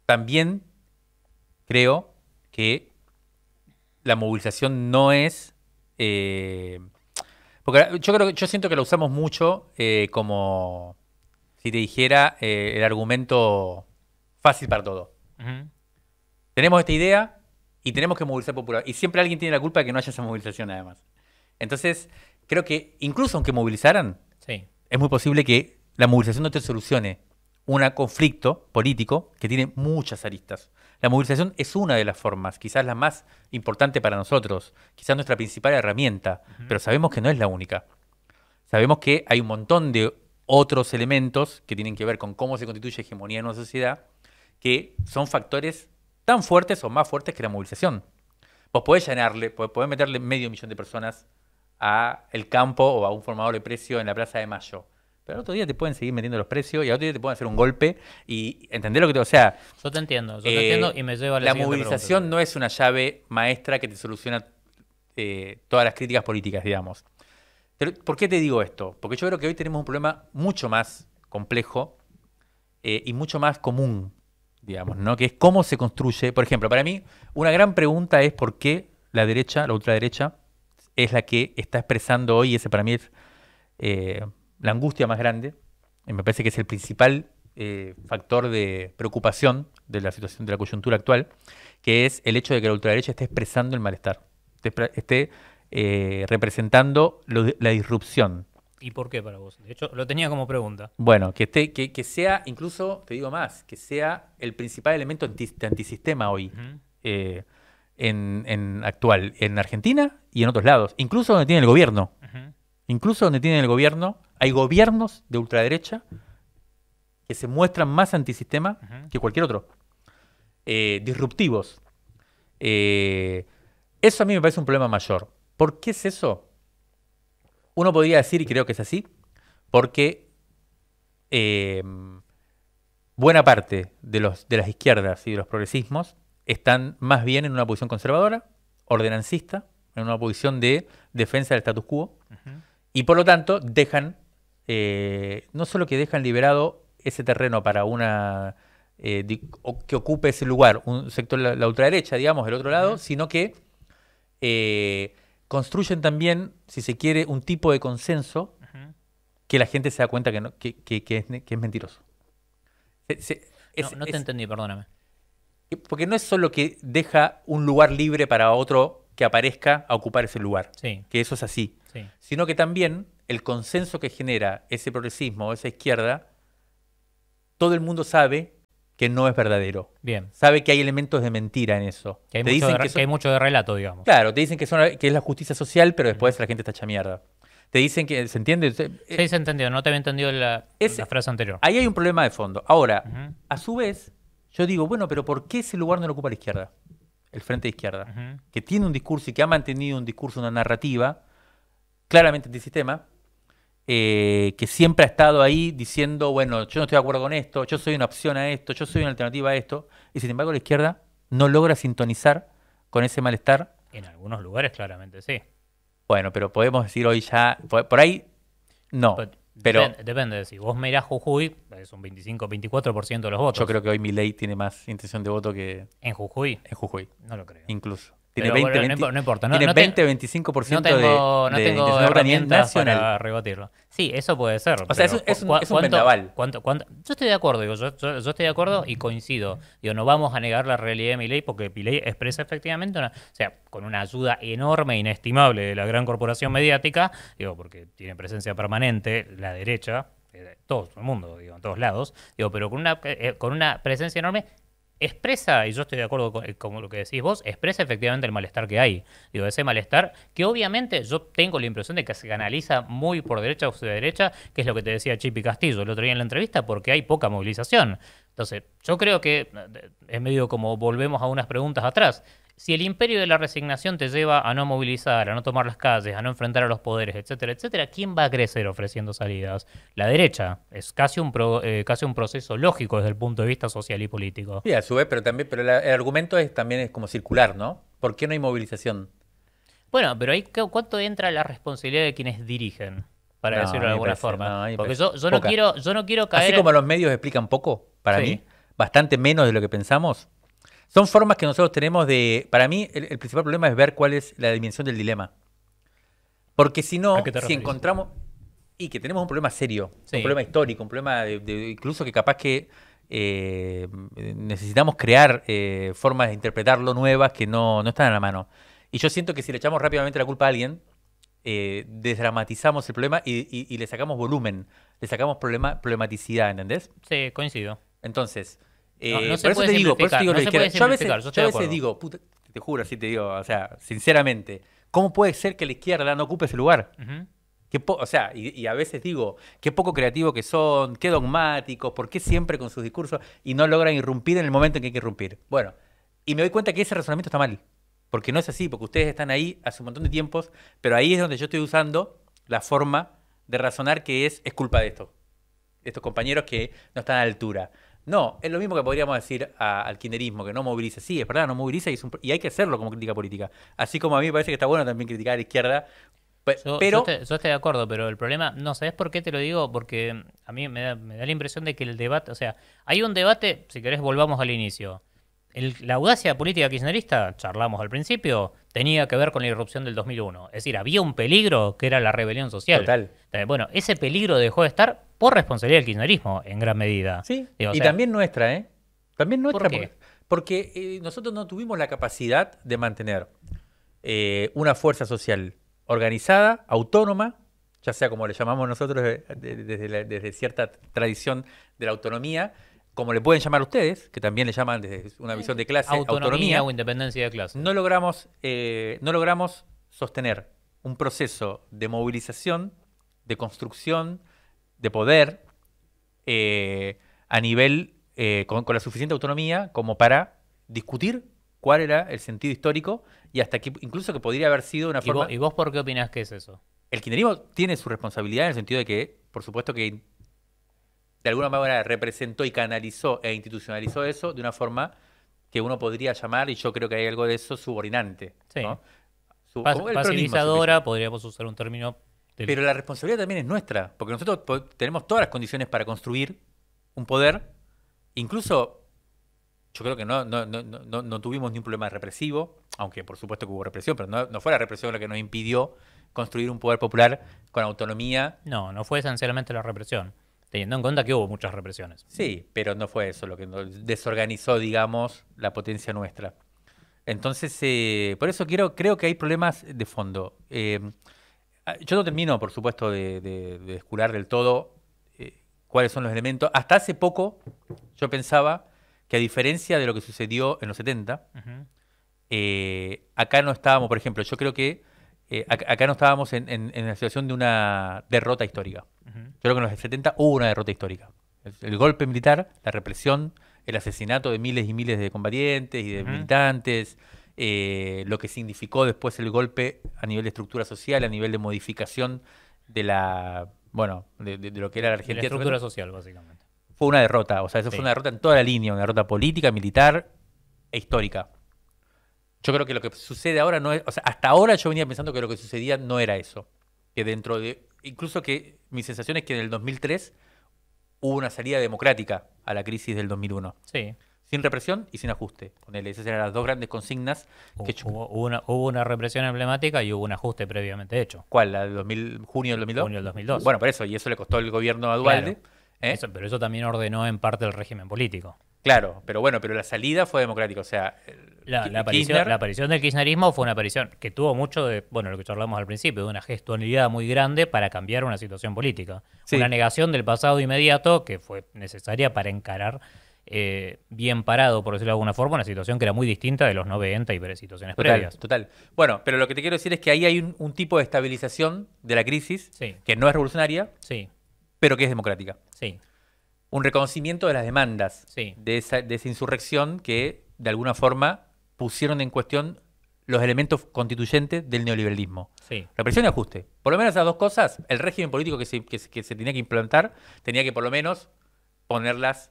También creo que la movilización no es... Eh, porque yo creo que yo siento que la usamos mucho eh, como si te dijera eh, el argumento fácil para todo. Tenemos esta idea y tenemos que movilizar popular. Y siempre alguien tiene la culpa de que no haya esa movilización, además. Entonces, creo que incluso aunque movilizaran, es muy posible que la movilización no te solucione un conflicto político que tiene muchas aristas. La movilización es una de las formas, quizás la más importante para nosotros, quizás nuestra principal herramienta, pero sabemos que no es la única. Sabemos que hay un montón de otros elementos que tienen que ver con cómo se constituye hegemonía en una sociedad, que son factores tan fuertes o más fuertes que la movilización. Vos podés llenarle, podés meterle medio millón de personas a el campo o a un formador de precio en la Plaza de Mayo. Pero al otro día te pueden seguir metiendo los precios y al otro día te pueden hacer un golpe y entender lo que te... O sea... Yo te entiendo, yo te entiendo y me lleva a la La movilización no es una llave maestra que te soluciona eh, todas las críticas políticas, digamos. ¿Por qué te digo esto? Porque yo creo que hoy tenemos un problema mucho más complejo eh, y mucho más común, digamos, ¿no? Que es cómo se construye. Por ejemplo, para mí, una gran pregunta es por qué la derecha, la ultraderecha, es la que está expresando hoy, ese para mí es eh, la angustia más grande. Y me parece que es el principal eh, factor de preocupación de la situación de la coyuntura actual, que es el hecho de que la ultraderecha esté expresando el malestar, eh, representando la disrupción. ¿Y por qué para vos? De hecho, lo tenía como pregunta. Bueno, que, esté, que, sea, incluso, te digo más, que sea el principal elemento de antisistema hoy, eh, en, actual, en Argentina y en otros lados, incluso donde tiene el gobierno. Incluso donde tiene el gobierno, hay gobiernos de ultraderecha que se muestran más antisistema que cualquier otro. Eh, disruptivos. eso a mí me parece un problema mayor. ¿Por qué es eso? Uno podría decir, y creo que es así, porque em, buena parte de, los, de las izquierdas y de los progresismos están más bien en una posición conservadora, ordenancista, en una posición de defensa del status quo, y por lo tanto dejan, eh, no solo que dejan liberado ese terreno para una eh, que ocupe ese lugar, un sector, la, la ultraderecha, digamos, del otro lado, sino que eh, construyen también, si se quiere, un tipo de consenso que la gente se da cuenta que, no, que, es, mentiroso. no, te entendí, perdóname. Porque no es solo que deja un lugar libre para otro que aparezca a ocupar ese lugar, que eso es así, sino que también el consenso que genera ese progresismo, esa izquierda, todo el mundo sabe que no es verdadero. Bien. Sabe que hay elementos de mentira en eso. Que hay, mucho, de, que, hay mucho de relato, digamos. Claro, te dicen que, son, que es la justicia social, pero después la gente está hecha mierda. Te dicen que, ¿se entiende? Sí, se entendió, no te había entendido la, frase anterior. Ahí hay un problema de fondo. Ahora, a su vez, yo digo, bueno, pero ¿por qué ese lugar no lo ocupa la izquierda? el Frente de Izquierda, que tiene un discurso y que ha mantenido un discurso, una narrativa claramente antisistema, eh, que siempre ha estado ahí diciendo, bueno, yo no estoy de acuerdo con esto, yo soy una opción a esto, yo soy una alternativa a esto, y sin embargo la izquierda no logra sintonizar con ese malestar. En algunos lugares claramente sí. Bueno, pero podemos decir hoy ya, por, ahí no. Pero, depende, si vos mirás Jujuy, es un 25-24% de los votos. Yo creo que hoy mi ley tiene más intención de voto que... ¿En Jujuy? En Jujuy. No lo creo. Incluso. Tiene 20, no, importa. tiene 20-25% no tengo, no tengo herramientas para rebatirlo. Sí, eso puede ser. O sea, es, es, un, es un. Cuánto, cuánto, yo estoy de acuerdo, digo, yo, yo, estoy de acuerdo y coincido. Digo, no vamos a negar la realidad de mi ley porque mi ley expresa efectivamente una, o sea, con una ayuda enorme, inestimable de la gran corporación mediática, digo, porque tiene presencia permanente la derecha, eh, todo el mundo, digo, en todos lados, digo, pero con una, eh, con una presencia enorme expresa, y yo estoy de acuerdo con, lo que decís vos, expresa efectivamente el malestar que hay. Digo, ese malestar que obviamente yo tengo la impresión de que se canaliza muy por derecha o de derecha, que es lo que te decía Chipi Castillo el otro día en la entrevista, porque hay poca movilización. Entonces, yo creo que eh, es medio como volvemos a unas preguntas atrás. Si el imperio de la resignación te lleva a no movilizar, a no tomar las calles, a no enfrentar a los poderes, etcétera, etcétera, ¿quién va a crecer ofreciendo salidas? La derecha. Es casi un, eh, casi un proceso lógico desde el punto de vista social y político. Sí, a su vez, pero también pero el, argumento es también es como circular, ¿no? ¿Por qué no hay movilización? Bueno, pero ahí cuánto entra la responsabilidad de quienes dirigen, para decirlo de alguna forma. Porque yo, no quiero, yo no quiero caer. Así como los medios explican poco, para mí, bastante menos de lo que pensamos. Son formas que nosotros tenemos de... Para mí, el, principal problema es ver cuál es la dimensión del dilema. Porque si no, si encontramos... Y que tenemos un problema serio, un problema histórico, un problema de, incluso que capaz que eh, necesitamos crear eh, formas de interpretarlo nuevas que no, no, están a la mano. Y yo siento que si le echamos rápidamente la culpa a alguien, eh, desdramatizamos el problema y, y, le sacamos volumen, le sacamos problema, problematicidad, ¿entendés? Sí, coincido. Entonces, eh, no, por eso te digo, por eso digo, yo a veces, digo, te juro, así te digo, o sea, sinceramente, ¿cómo puede ser que la izquierda no ocupe ese lugar? o sea, y, a veces digo, qué poco creativos que son, qué dogmáticos, por qué siempre con sus discursos y no logran irrumpir en el momento en que hay que irrumpir. Bueno, y me doy cuenta que ese razonamiento está mal, porque no es así, porque ustedes están ahí hace un montón de tiempos, pero ahí es donde yo estoy usando la forma de razonar que es, es culpa de esto, estos compañeros que no están a la altura. No, es lo mismo que podríamos decir al kinderismo, que no moviliza. Sí, es verdad, no moviliza y, hay que hacerlo como crítica política. Así como a mí me parece que está bueno también criticar a la izquierda. Yo, pero... Yo, estoy, de acuerdo, pero el problema, no, ¿sabes por qué te lo digo? Porque a mí me da, me da la impresión de que el debate, o sea, hay un debate, si querés volvamos al inicio. la audacia política kirchnerista, charlamos al principio, tenía que ver con la irrupción del 2001. Es decir, había un peligro que era la rebelión social. Total. Eh, bueno, ese peligro dejó de estar por responsabilidad del kirchnerismo, en gran medida. Sí, y también nuestra, ¿eh? También nuestra. ¿Por Porque, eh, nosotros no tuvimos la capacidad de mantener eh, una fuerza social organizada, autónoma, ya sea como le llamamos nosotros desde, cierta tradición de la autonomía, como le pueden llamar ustedes, que también le llaman desde una visión de clase, autonomía, o independencia de clase. No logramos, no logramos sostener un proceso de movilización, de construcción, de poder eh, a nivel eh, con, la suficiente autonomía como para discutir cuál era el sentido histórico y hasta que incluso que podría haber sido una forma... ¿Y vos, por qué opinas que es eso? El kirchnerismo tiene su responsabilidad en el sentido de que, por supuesto que de alguna manera representó y canalizó e institucionalizó eso de una forma que uno podría llamar, y yo creo que hay algo de eso, subordinante. Sí. Facilitadora, podríamos usar un término pero la responsabilidad también es nuestra, porque nosotros tenemos todas las condiciones para construir un poder. Incluso, yo creo que no, no, no, no, tuvimos ni un problema represivo, aunque por supuesto que hubo represión, pero no, fue la represión la que nos impidió construir un poder popular con autonomía. No, no fue esencialmente la represión, teniendo en cuenta que hubo muchas represiones. Sí, pero no fue eso lo que desorganizó, digamos, la potencia nuestra. Entonces, eh, por eso quiero, creo que hay problemas de fondo. Eh, yo no termino, por supuesto, de, de, descular del todo eh, cuáles son los elementos. Hasta hace poco yo pensaba que a diferencia de lo que sucedió en los 70, eh, acá no estábamos, por ejemplo, yo creo que eh, acá, no estábamos en, en, la situación de una derrota histórica. Yo creo que en los 70 hubo una derrota histórica. El, golpe militar, la represión, el asesinato de miles y miles de combatientes y de militantes, eh, lo que significó después el golpe a nivel de estructura social, a nivel de modificación de la, bueno, de, lo que era la Argentina. la estructura social, básicamente. Fue una derrota, o sea, eso fue una derrota en toda la línea, una derrota política, militar e histórica. Yo creo que lo que sucede ahora no es, o sea, hasta ahora yo venía pensando que lo que sucedía no era eso, que dentro de, incluso que mi sensación es que en el 2003 hubo una salida democrática a la crisis del 2001. Sí sin represión y sin ajuste. Con él. Esas eran las dos grandes consignas. Que hubo, una, hubo una represión emblemática y hubo un ajuste previamente hecho. ¿Cuál? ¿La del 2000, junio del 2002? Junio del 2002. Bueno, por eso, y eso le costó el gobierno a Dualde. ¿eh? pero eso también ordenó en parte el régimen político. Claro, pero bueno, pero la salida fue democrática, o sea... La, aparición, la, aparición, del kirchnerismo fue una aparición que tuvo mucho de, bueno, lo que charlamos al principio, de una gestualidad muy grande para cambiar una situación política. Una negación del pasado inmediato que fue necesaria para encarar eh, bien parado, por decirlo de alguna forma, una situación que era muy distinta de los 90 y situaciones previas. Total. Bueno, pero lo que te quiero decir es que ahí hay un, tipo de estabilización de la crisis que no es revolucionaria, sí. pero que es democrática. Sí. Un reconocimiento de las demandas de, esa, de esa insurrección que, de alguna forma, pusieron en cuestión los elementos constituyentes del neoliberalismo. Sí. Represión y ajuste. Por lo menos esas dos cosas, el régimen político que se, que se tenía que implantar tenía que por lo menos ponerlas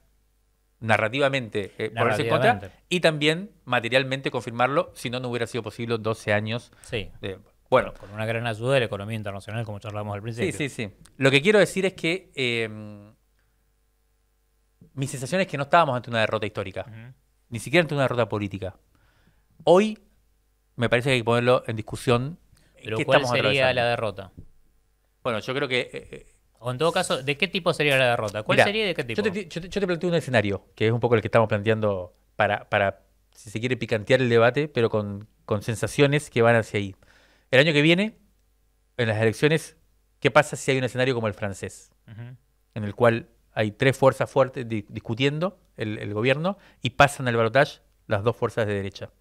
narrativamente, eh, ponerse en contra y también materialmente confirmarlo, si no, no hubiera sido posible 12 años. Sí. bueno, con una gran ayuda de la economía internacional, como charlamos al principio. Sí, sí, sí. Lo que quiero decir es que eh, mi sensación es que no estábamos ante una derrota histórica, ni siquiera ante una derrota política. Hoy me parece que hay que ponerlo en discusión. ¿Pero cuál sería la derrota? Bueno, yo creo que eh, eh, o en todo caso, ¿de qué tipo sería la derrota? ¿Cuál sería y de qué tipo? Yo te, yo, planteo un escenario, que es un poco el que estamos planteando para, para si se quiere, picantear el debate, pero con, sensaciones que van hacia ahí. El año que viene, en las elecciones, ¿qué pasa si hay un escenario como el francés? En el cual hay tres fuerzas fuertes discutiendo el, gobierno y pasan al balotaje las dos fuerzas de derecha.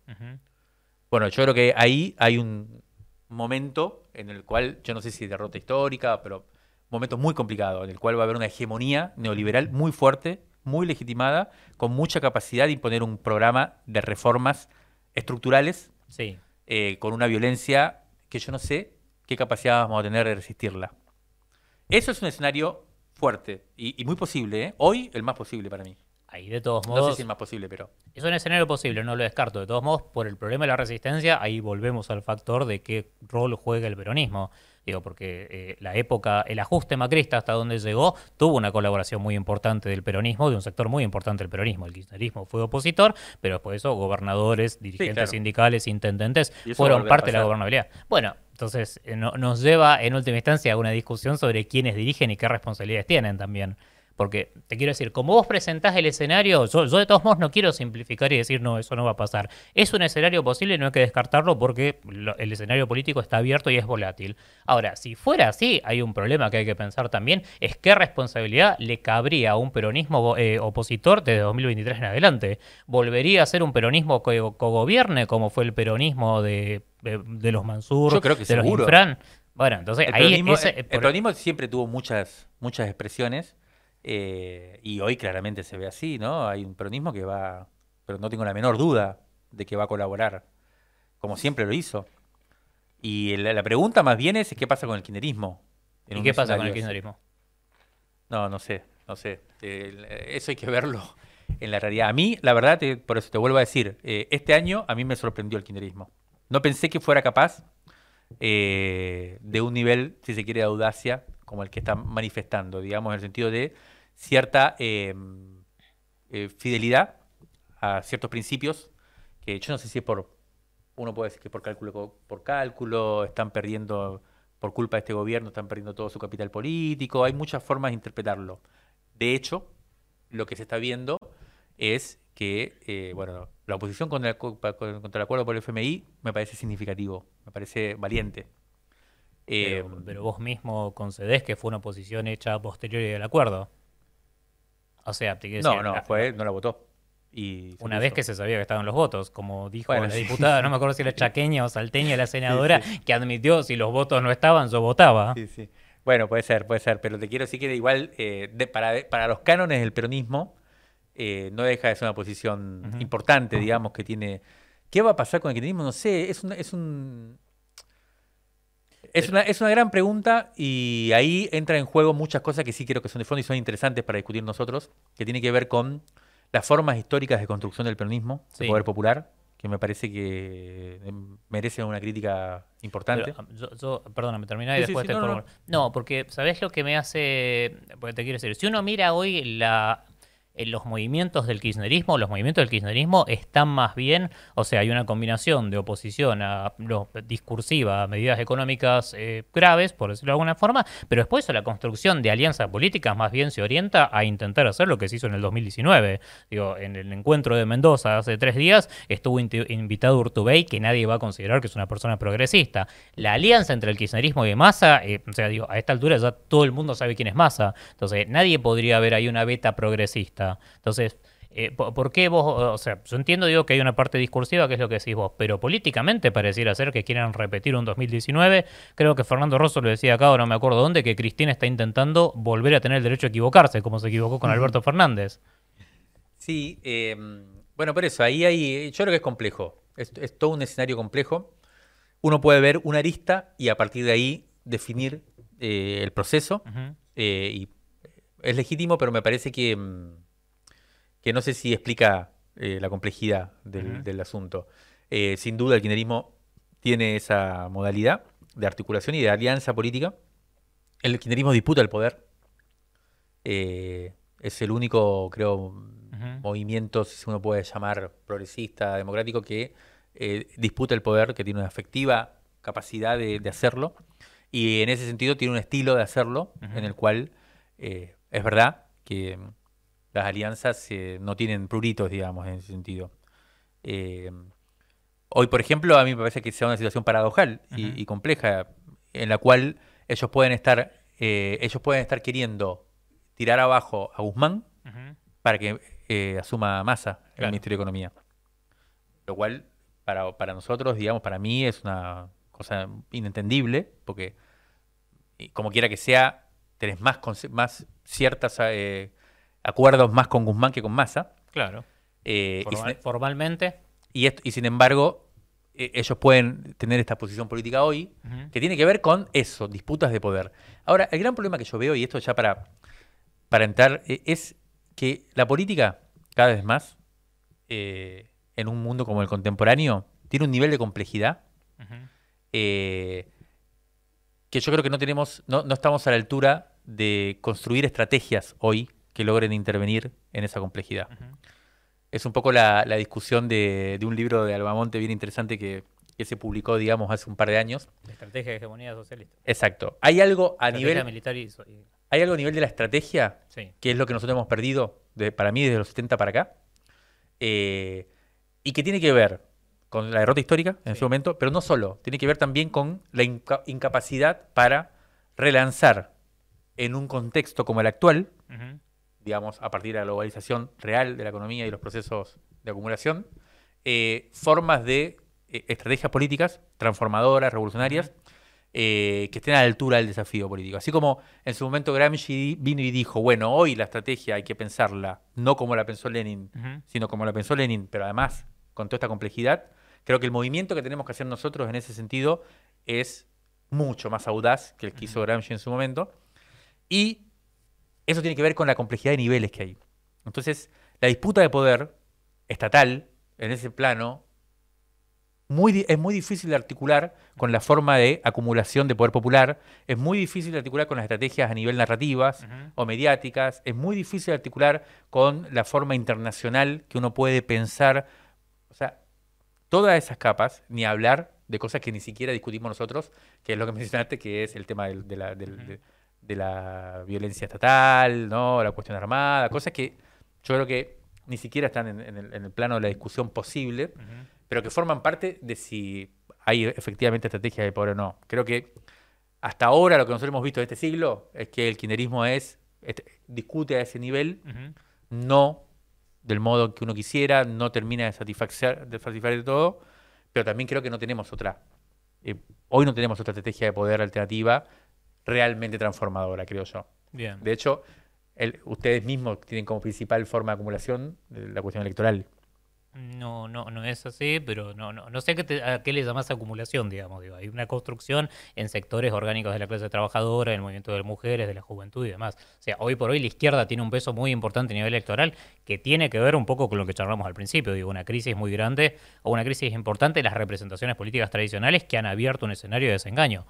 Bueno, yo creo que ahí hay un momento en el cual, yo no sé si derrota histórica, pero momento muy complicado, en el cual va a haber una hegemonía neoliberal muy fuerte, muy legitimada, con mucha capacidad de imponer un programa de reformas estructurales, sí. Eh, con una violencia que yo no sé qué capacidad vamos a tener de resistirla. Eso es un escenario fuerte y, muy posible, ¿eh? hoy el más posible para mí. Ahí de todos modos. No sé si es más posible, pero. Es un escenario posible, no lo descarto. De todos modos, por el problema de la resistencia, ahí volvemos al factor de qué rol juega el peronismo. Digo, porque eh, la época, el ajuste macrista hasta donde llegó, tuvo una colaboración muy importante del peronismo, de un sector muy importante del peronismo. El kirchnerismo fue opositor, pero después eso, gobernadores, dirigentes sindicales, intendentes, fueron parte de la gobernabilidad. Bueno, entonces eh, nos lleva en última instancia a una discusión sobre quiénes dirigen y qué responsabilidades tienen también. Porque te quiero decir, como vos presentás el escenario, yo, de todos modos no quiero simplificar y decir, no, eso no va a pasar. Es un escenario posible y no hay que descartarlo porque el escenario político está abierto y es volátil. Ahora, si fuera así, hay un problema que hay que pensar también, es qué responsabilidad le cabría a un peronismo eh, opositor desde 2023 en adelante. ¿Volvería a ser un peronismo que cogobierne como fue el peronismo de, los Mansur, de los Infran? Bueno, entonces el ahí... Peronismo, el peronismo siempre tuvo muchas, muchas expresiones eh, y hoy claramente se ve así, ¿no? Hay un peronismo que va, pero no tengo la menor duda de que va a colaborar, como siempre lo hizo. Y la, pregunta más bien es qué pasa con el kirchnerismo. ¿Y qué pasa con el kirchnerismo? No, no sé, no sé. eso hay que verlo en la realidad. A mí, la verdad, por eso te vuelvo a decir, eh, este año a mí me sorprendió el kirchnerismo. No pensé que fuera capaz eh, de un nivel, si se quiere, de audacia como el que está manifestando, digamos, en el sentido de cierta em, eh, fidelidad a ciertos principios, que yo no sé si es por, uno puede decir que por cálculo, por cálculo, están perdiendo, por culpa de este gobierno, están perdiendo todo su capital político, hay muchas formas de interpretarlo. De hecho, lo que se está viendo es que, eh, bueno, la oposición contra el, contra el acuerdo por el FMI me parece significativo, me parece valiente. Pero, em, pero, vos mismo concedés que fue una oposición hecha posterior al acuerdo. O sea, te No, no, fue, no la votó. Y una vez que se sabía que estaban los votos, como dijo la diputada, no me acuerdo si era chaqueña o salteña la senadora, que admitió si los votos no estaban, yo votaba. Sí, sí. Bueno, puede ser, puede ser, pero te quiero decir que igual, eh, para, para, los cánones del peronismo, eh, no deja de ser una posición importante, digamos, que tiene ¿Qué va a pasar con el kirchnerismo? No sé, es, es un... Es una, es una gran pregunta y ahí entra en juego muchas cosas que sí creo que son de fondo y son interesantes para discutir nosotros, que tiene que ver con las formas históricas de construcción del peronismo, del poder popular, que me parece que eh, merecen una crítica importante. yo, perdóname, terminá y después te no, no. no, porque ¿sabés lo que me hace? Porque te quiero decir, si uno mira hoy la los movimientos del kirchnerismo, los movimientos del kirchnerismo están más bien, o sea, hay una combinación de oposición a lo, discursiva a medidas económicas eh, graves, por decirlo de alguna forma, pero después la construcción de alianzas políticas más bien se orienta a intentar hacer lo que se hizo en el 2019. Digo, en el encuentro de Mendoza hace tres días estuvo invitado Urtubey, que nadie va a considerar que es una persona progresista. La alianza entre el kirchnerismo y Massa, eh, o sea, digo, a esta altura ya todo el mundo sabe quién es Massa, entonces nadie podría ver ahí una beta progresista. Entonces, eh, ¿por, qué vos, o sea, yo entiendo, digo, que hay una parte discursiva que es lo que decís vos, pero políticamente pareciera ser que quieran repetir un 2019. Creo que Fernando Rosso lo decía acá, o no me acuerdo dónde, que Cristina está intentando volver a tener el derecho a equivocarse, como se equivocó con Alberto Fernández. Sí, em, bueno, por eso, ahí hay, yo creo que es complejo, es, todo un escenario complejo. Uno puede ver una arista y a partir de ahí definir eh, el proceso eh, y es legítimo, pero me parece que em, que no sé si explica eh, la complejidad del, asunto. Eh, sin duda el kirchnerismo tiene esa modalidad de articulación y de alianza política. El kirchnerismo disputa el poder. Eh, es el único, creo, movimiento, si uno puede llamar progresista, democrático, que disputa el poder, que tiene una efectiva capacidad de, hacerlo. Y en ese sentido tiene un estilo de hacerlo, en el cual es verdad que las alianzas eh, no tienen pruritos, digamos, en ese sentido. Eh, hoy, por ejemplo, a mí me parece que sea una situación paradojal y, compleja, en la cual ellos pueden estar, eh, ellos pueden estar queriendo tirar abajo a Guzmán para que asuma masa el Ministerio de Economía. Lo cual, para, para nosotros, digamos, para mí es una cosa inentendible, porque como quiera que sea, tenés más, más ciertas acuerdos más con Guzmán que con Massa. Claro. Eh, formalmente. Y, y sin embargo, e, ellos pueden tener esta posición política hoy, que tiene que ver con eso, disputas de poder. Ahora, el gran problema que yo veo, y esto ya para, para entrar, e, es que la política, cada vez más, eh, en un mundo como el contemporáneo, tiene un nivel de complejidad eh, que yo creo que no tenemos, no, no estamos a la altura de construir estrategias hoy que logren intervenir en esa complejidad. Es un poco la, discusión de, un libro de Albamonte bien interesante que, se publicó, digamos, hace un par de años. La estrategia de hegemonía socialista. Exacto. ¿Hay algo a nivel... Militar y... ¿Hay algo a nivel de la estrategia? Que es lo que nosotros hemos perdido, para mí, desde los 70 para acá. Eh, y que tiene que ver con la derrota histórica en ese momento, pero no solo, tiene que ver también con la incapacidad para relanzar en un contexto como el actual, digamos, a partir de la globalización real de la economía y los procesos de acumulación, eh, formas de eh, estrategias políticas transformadoras, revolucionarias, eh, que estén a la altura del desafío político. Así como en su momento Gramsci vino y dijo, bueno, hoy la estrategia hay que pensarla no como la pensó Lenin, sino como la pensó Lenin, pero además con toda esta complejidad, creo que el movimiento que tenemos que hacer nosotros en ese sentido es mucho más audaz que el que hizo Gramsci en su momento. Y eso tiene que ver con la complejidad de niveles que hay. Entonces, la disputa de poder estatal en ese plano muy, es muy difícil de articular con la forma de acumulación de poder popular, es muy difícil de articular con las estrategias a nivel narrativas o mediáticas, es muy difícil de articular con la forma internacional que uno puede pensar. O sea, todas esas capas, ni hablar de cosas que ni siquiera discutimos nosotros, que es lo que mencionaste, que es el tema de la, del, de la violencia estatal, ¿no? la cuestión armada, cosas que yo creo que ni siquiera están en, el, plano de la discusión posible, pero que forman parte de si hay efectivamente estrategia de poder o no. Creo que hasta ahora lo que nosotros hemos visto de este siglo es que el kirchnerismo es, discute a ese nivel, no del modo que uno quisiera, no termina de satisfacer de, satisfacer de todo, pero también creo que no tenemos otra, eh, hoy no tenemos otra estrategia de poder alternativa realmente transformadora, creo yo. Bien. De hecho, ustedes mismos tienen como principal forma de acumulación la cuestión electoral. No, no, no es así, pero no, no, no sé qué a qué le llamas acumulación, digamos. Digo. Hay una construcción en sectores orgánicos de la clase trabajadora, del movimiento de mujeres, de la juventud y demás. O sea, hoy por hoy la izquierda tiene un peso muy importante a nivel electoral que tiene que ver un poco con lo que charlamos al principio. Digo, una crisis muy grande o una crisis importante de las representaciones políticas tradicionales que han abierto un escenario de desengaño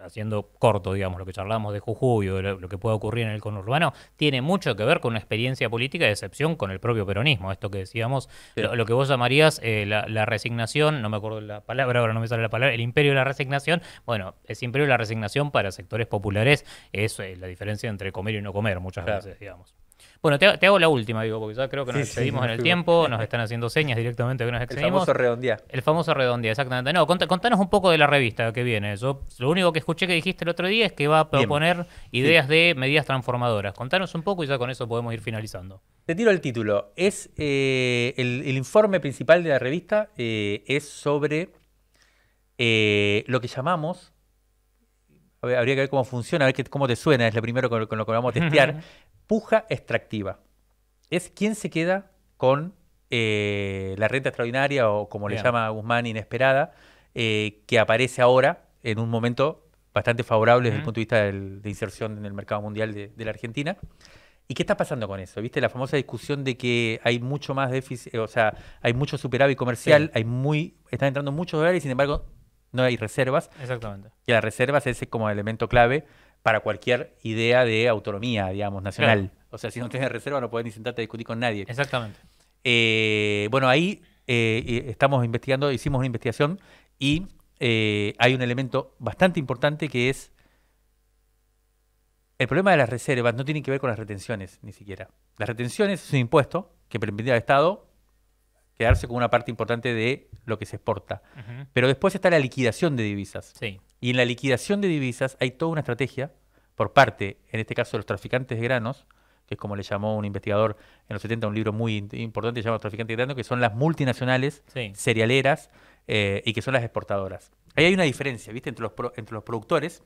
haciendo corto, digamos, lo que charlamos de Jujuy o lo, que puede ocurrir en el conurbano, tiene mucho que ver con una experiencia política de excepción con el propio peronismo. Esto que decíamos, lo, que vos llamarías eh, la, resignación, no me acuerdo la palabra, ahora no me sale la palabra, el imperio de la resignación. Bueno, ese imperio de la resignación para sectores populares es eh, la diferencia entre comer y no comer muchas veces, digamos. Bueno, te, hago la última, digo, porque ya creo que nos excedimos en el tiempo, nos están haciendo señas directamente que nos excedimos. El famoso redondía. El famoso redondía, exactamente. No, contanos un poco de la revista que viene. Yo lo único que escuché que dijiste el otro día es que va a proponer ideas de medidas transformadoras. Contanos un poco y ya con eso podemos ir finalizando. Te tiro el título. Es eh, el, informe principal de la revista eh, es sobre eh, lo que llamamos habría que ver cómo funciona, a ver cómo te suena, es lo primero con, lo que vamos a testear puja extractiva. Es quien se queda con eh, la renta extraordinaria o como le llama Guzmán, inesperada, eh, que aparece ahora en un momento bastante favorable desde el punto de vista de inserción en el mercado mundial de, la Argentina. ¿Y qué está pasando con eso? ¿Viste la famosa discusión de que hay mucho más déficit, o sea, hay mucho superávit comercial, hay muy, están entrando muchos dólares sin embargo no hay reservas? Exactamente. Y las reservas es como elemento clave para cualquier idea de autonomía, digamos, nacional. O sea, si no tienes reserva no puedes ni sentarte a discutir con nadie. Exactamente. Eh, bueno, ahí eh, estamos investigando, hicimos una investigación y eh, hay un elemento bastante importante que es el problema de las reservas no tiene que ver con las retenciones, ni siquiera. Las retenciones es un impuesto que permite al Estado quedarse con una parte importante de lo que se exporta. Pero después está la liquidación de divisas. Sí. Y en la liquidación de divisas hay toda una estrategia por parte, en este caso, de los traficantes de granos, que es como le llamó un investigador en los 70, un libro muy importante llamado Traficantes de granos, que son las multinacionales cerealeras eh, y que son las exportadoras. Ahí hay una diferencia, ¿viste? Entre los, entre los productores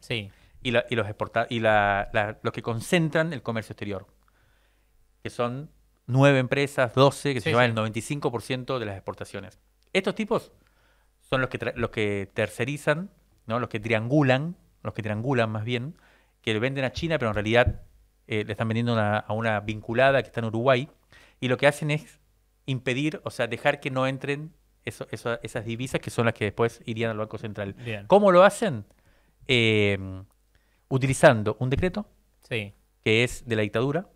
y, los y los que concentran el comercio exterior, que son nueve empresas, 12, que se llevan el 95% de las exportaciones. Estos tipos son los que, los que tercerizan ¿no? los que triangulan, los que triangulan más bien, que le venden a China, pero en realidad eh, le están vendiendo a una vinculada que está en Uruguay, y lo que hacen es impedir, o sea, dejar que no entren eso, esas divisas que son las que después irían al Banco Central. ¿Cómo lo hacen? Em, utilizando un decreto sí. que es de la dictadura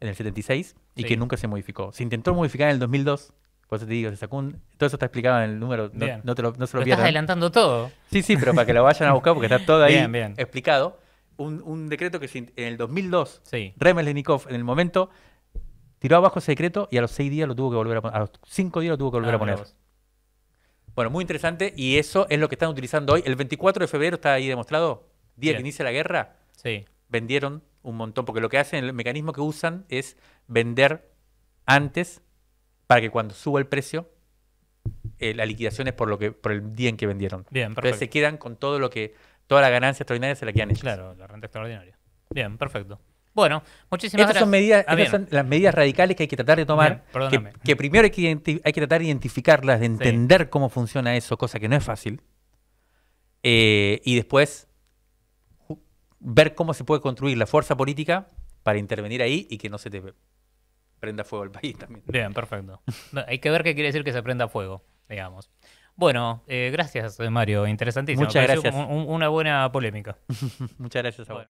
en el 76 y que nunca se modificó. Se intentó modificar en el 2002 por eso te digo, se sacó un... Todo eso está explicado en el número, no, te lo, no se lo, lo Estás adelantando todo. Sí, sí, pero para que lo vayan a buscar porque está todo ahí explicado. Un, decreto que en el 2002, sí. Lenikov, en el momento, tiró abajo ese decreto y a los seis días lo tuvo que volver a poner. A los cinco días lo tuvo que volver a ah, poner. Bueno, muy interesante y eso es lo que están utilizando hoy. El 24 de febrero está ahí demostrado, día que inicia la guerra, sí. vendieron un montón, porque lo que hacen, el mecanismo que usan es vender antes para que cuando suba el precio, eh, la liquidación es por lo que por el día en que vendieron. Bien, perfecto. Entonces se quedan con todo lo que, toda la ganancia extraordinaria se la quedan ellos. Claro, la renta extraordinaria. Bien, perfecto. Bueno, muchísimas Estas Son medidas, ah, estas son las medidas radicales que hay que tratar de tomar. que, primero hay que, hay que tratar de identificarlas, de entender cómo funciona eso, cosa que no es fácil. Eh, y después ver cómo se puede construir la fuerza política para intervenir ahí y que no se te prenda fuego el país también. Bien, perfecto. Hay que ver qué quiere decir que se prenda fuego, digamos. Bueno, eh, gracias Mario, interesantísimo. Muchas gracias. una buena polémica. Muchas gracias a vos.